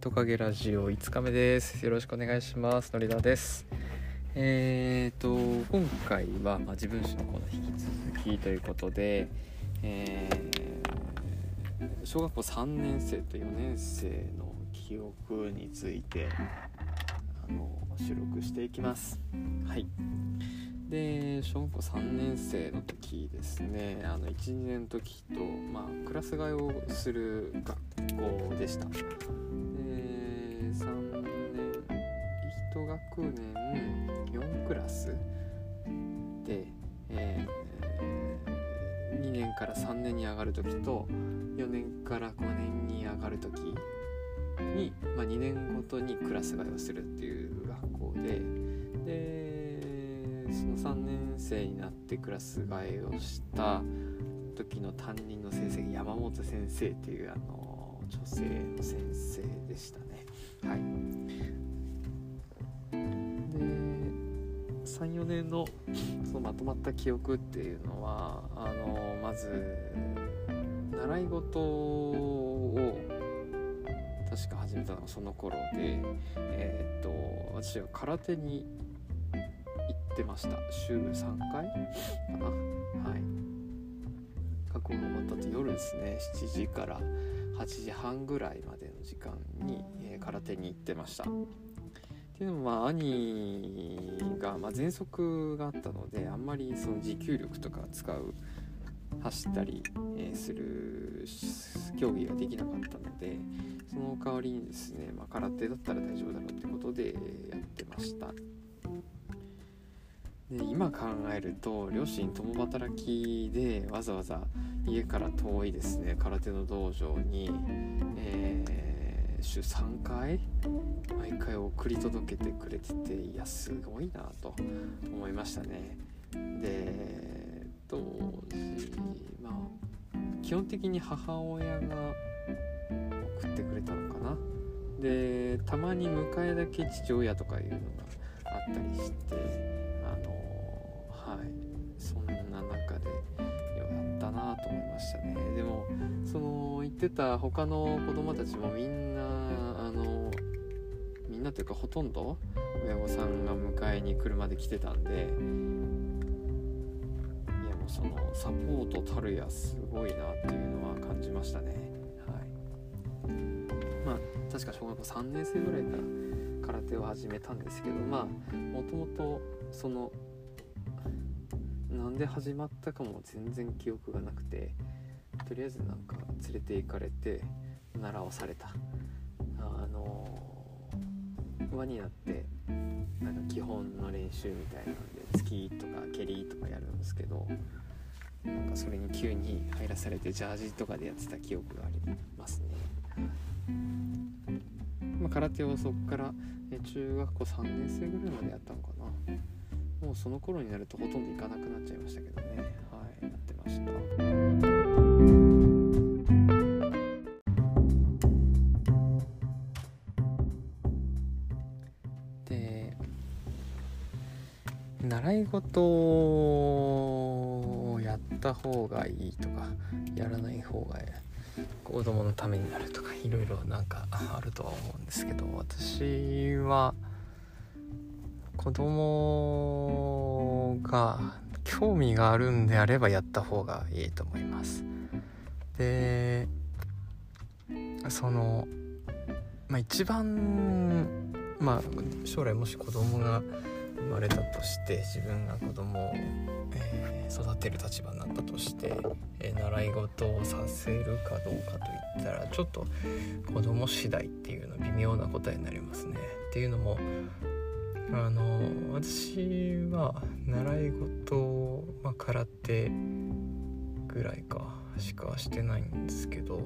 トカゲラジオ5日目です。よろしくお願いします。のりだです。えーと今回は、まあ、自分史のコーナー引き続きということで、えー、小学校3年生と4年生の記憶についてあの収録していきます。はい。で小学校3年生の時ですね。あの12年の時と、まあ、クラス替えをする学校でした。3年1学年4クラスで、えー、2年から3年に上がる時と4年から5年に上がる時に、まあ、2年ごとにクラス替えをするっていう学校ででその3年生になってクラス替えをした時の担任の先生が山本先生っていうあの女性の先生でしたね。はい。で34年のそのまとまった記憶っていうのはあのまず習い事を確か始めたのがその頃でえっ、と私は空手に行ってました。週3回かな。はい。学校が終わった後夜ですね。7時から。8時半ぐらいまでの時間に、えー、空手に行ってました。っていうのもまあ兄が、まあ、喘息があったのであんまりその持久力とか使う走ったり、え、する競技ができなかったのでその代わりにですね、まあ、空手だったら大丈夫だろうってことでやってました。で今考えると両親共働きでわざわざ家から遠いですね。空手の道場に、えー、週3回毎回送り届けてくれてていやすごいなと思いましたね。で当時まあ基本的に母親が送ってくれたのかな。でたまに迎えだけ父親とかいうのがあったりしてと思いましたね。でもその言ってた他の子供たちもみんなあのみんなというかほとんど親御さんが迎えに車で来てたんでいやもうそのサポートたるやすごいなっていうのは感じましたね。はい。まあ確か小学校3年生ぐらいから空手を始めたんですけどまあもともとそのなんで始まったかも全然記憶がなくてとりあえずなんか連れて行かれて習わされたあの輪になってなんか基本の練習みたいなので突きとか蹴りとかやるんですけどなんかそれに急に入らされてジャージとかでやってた記憶がありますね。まあ、空手をそこから中学校3年生ぐらいまでやったのかな。もうその頃になるとほとんど行かなくなっちゃいましたけどね。はい。やってましたで習い事をやった方がいいとかやらない方が子供のためになるとかいろいろなんかあるとは思うんですけど私は子供が興味があるんであればやった方がいいと思いますでそのまあ一番まあ将来もし子供が生まれたとして自分が子供を、えー、育てる立場になったとして、えー、習い事をさせるかどうかといったらちょっと子供次第っていうの微妙な答えになりますね。っていうのもあの私は習い事、まあ、空手ぐらいかしかしてないんですけど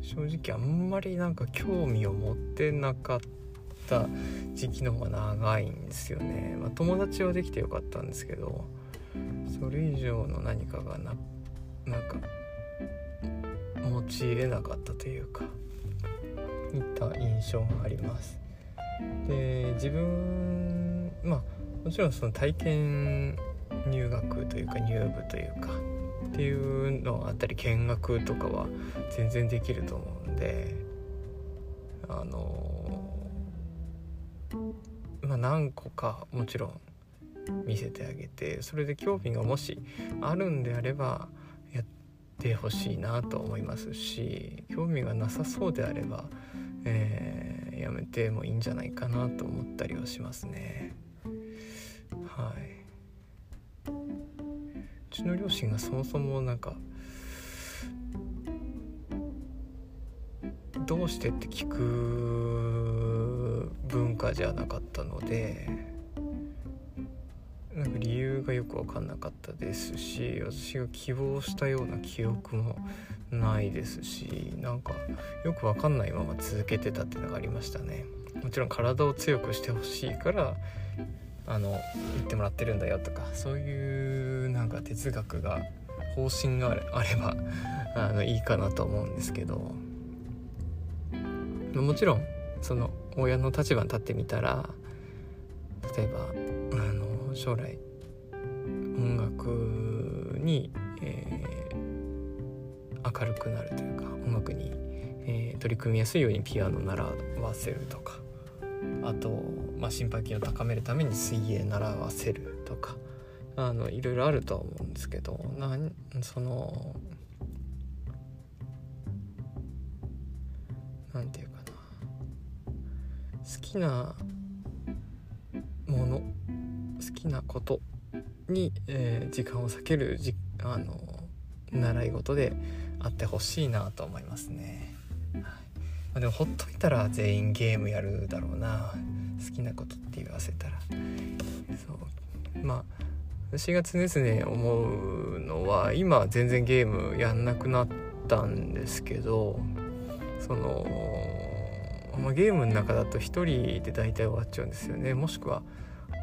正直あんまりなんか興味を持ってなかった時期の方が長いんですよね、まあ、友達はできてよかったんですけどそれ以上の何かがななんか持ち得なかったというかいった印象がありますで自分まあもちろんその体験入学というか入部というかっていうのあったり見学とかは全然できると思うんであのまあ何個かもちろん見せてあげてそれで興味がもしあるんであればやってほしいなと思いますし興味がなさそうであれば、えー、やめてもいいんじゃないかなと思ったりはしますね。はい、うちの両親がそもそもなんかどうしてって聞く文化じゃなかったのでなんか理由がよく分かんなかったですし私が希望したような記憶もないですしなんかよく分かんないまま続けてたっていうのがありましたね。もちろん体を強くしてほしいからあの言ってもらってるんだよとかそういうなんか哲学が方針があればあのいいかなと思うんですけど。もちろんその親の立場に立ってみたら例えばあの将来音楽に、明るくなるというか音楽に、えー、取り組みやすいようにピアノ習わせるとか。あと、まあ、心肺筋を高めるために水泳習わせるとか。あのいろいろあるとは思うんですけどなんその何て言うかな。好きなもの好きなことに、えー、時間を避けるじあの習い事であってほしいなと思いますね、はい。まあ、でもほっといたら全員ゲームやるだろうな。好きなことって言わせたら。そう。まあ私が常々思うのは今全然ゲームやんなくなったんですけどその、まあ、ゲームの中だと1人で大体終わっちゃうんですよね。もしくは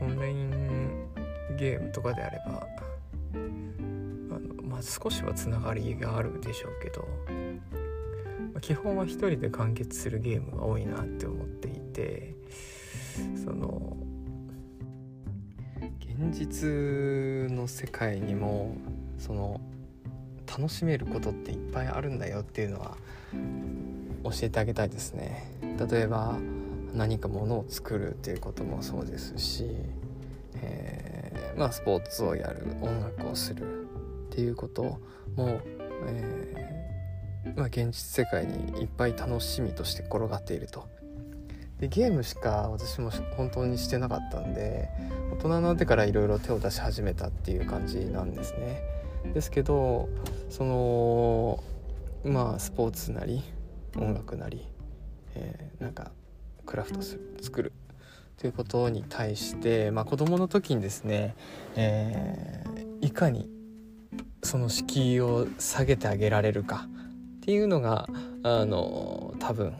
オンラインゲームとかであれば。少しはつながりがあるでしょうけど、まあ、基本は一人で完結するゲームが多いなって思っていてその現実の世界にもその楽しめることっていっぱいあるんだよっていうのは教えてあげたいですね。例えば何かものを作るっていうこともそうですし、えー、まあ、スポーツをやる音楽をするっていうことも、えー、まあ、現実世界にいっぱい楽しみとして転がっていると。でゲームしか私も本当にしてなかったんで大人になってからいろいろ手を出し始めたっていう感じなんですね。ですけどそのまあスポーツなり音楽なり、えー、なんかクラフトする作るということに対して、まあ、子どもの時にですね、えー、いかにその敷居を下げてあげられるかっていうのがあの多分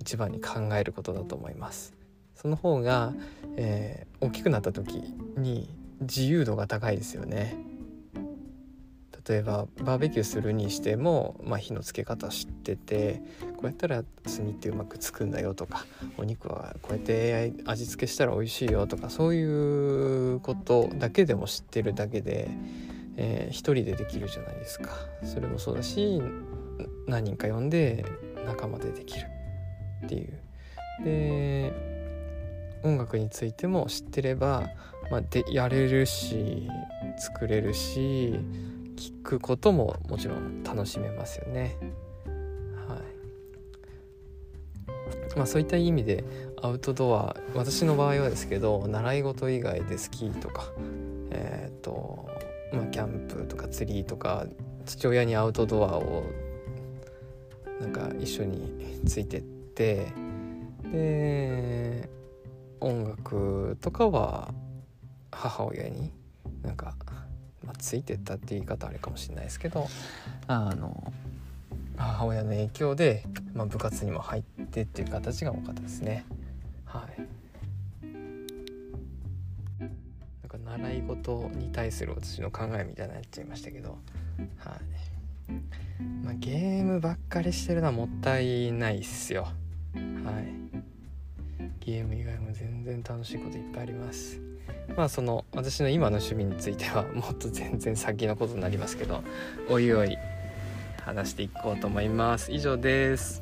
一番に考えることだと思います。その方が、えー、大きくなった時に自由度が高いですよね。例えばバーベキューするにしても、まあ、火のつけ方知っててこうやったら炭ってうまくつくんだよとかお肉はこうやって味付けしたら美味しいよとかそういうことだけでも知ってるだけで、えー、一人でできるじゃないですか。それもそうだし何人か呼んで仲間でできるっていう。で音楽についても知ってれば、まあ、でやれるし作れるし聞くことももちろん楽しめますよね。はい。まあ、そういった意味でアウトドア私の場合はですけど習い事以外でスキーとかえっ、ー、とまあキャンプとか釣りとか父親にアウトドアをなんか一緒についてってで音楽とかは母親になんかまあ、ついてったって言い方あれかもしれないですけどあの母親の影響で、まあ、部活にも入ってっていう形が多かったですね。はい習い事に対する私の考えみたいになっちゃいましたけど。はい。まあ、ゲームばっかりしてるのはもったいないっすよ。はい。ゲーム以外も全然楽しいこといっぱいあります。まあその私の今の趣味については もっと全然先のことになりますけどおいおい話していこうと思います。以上です。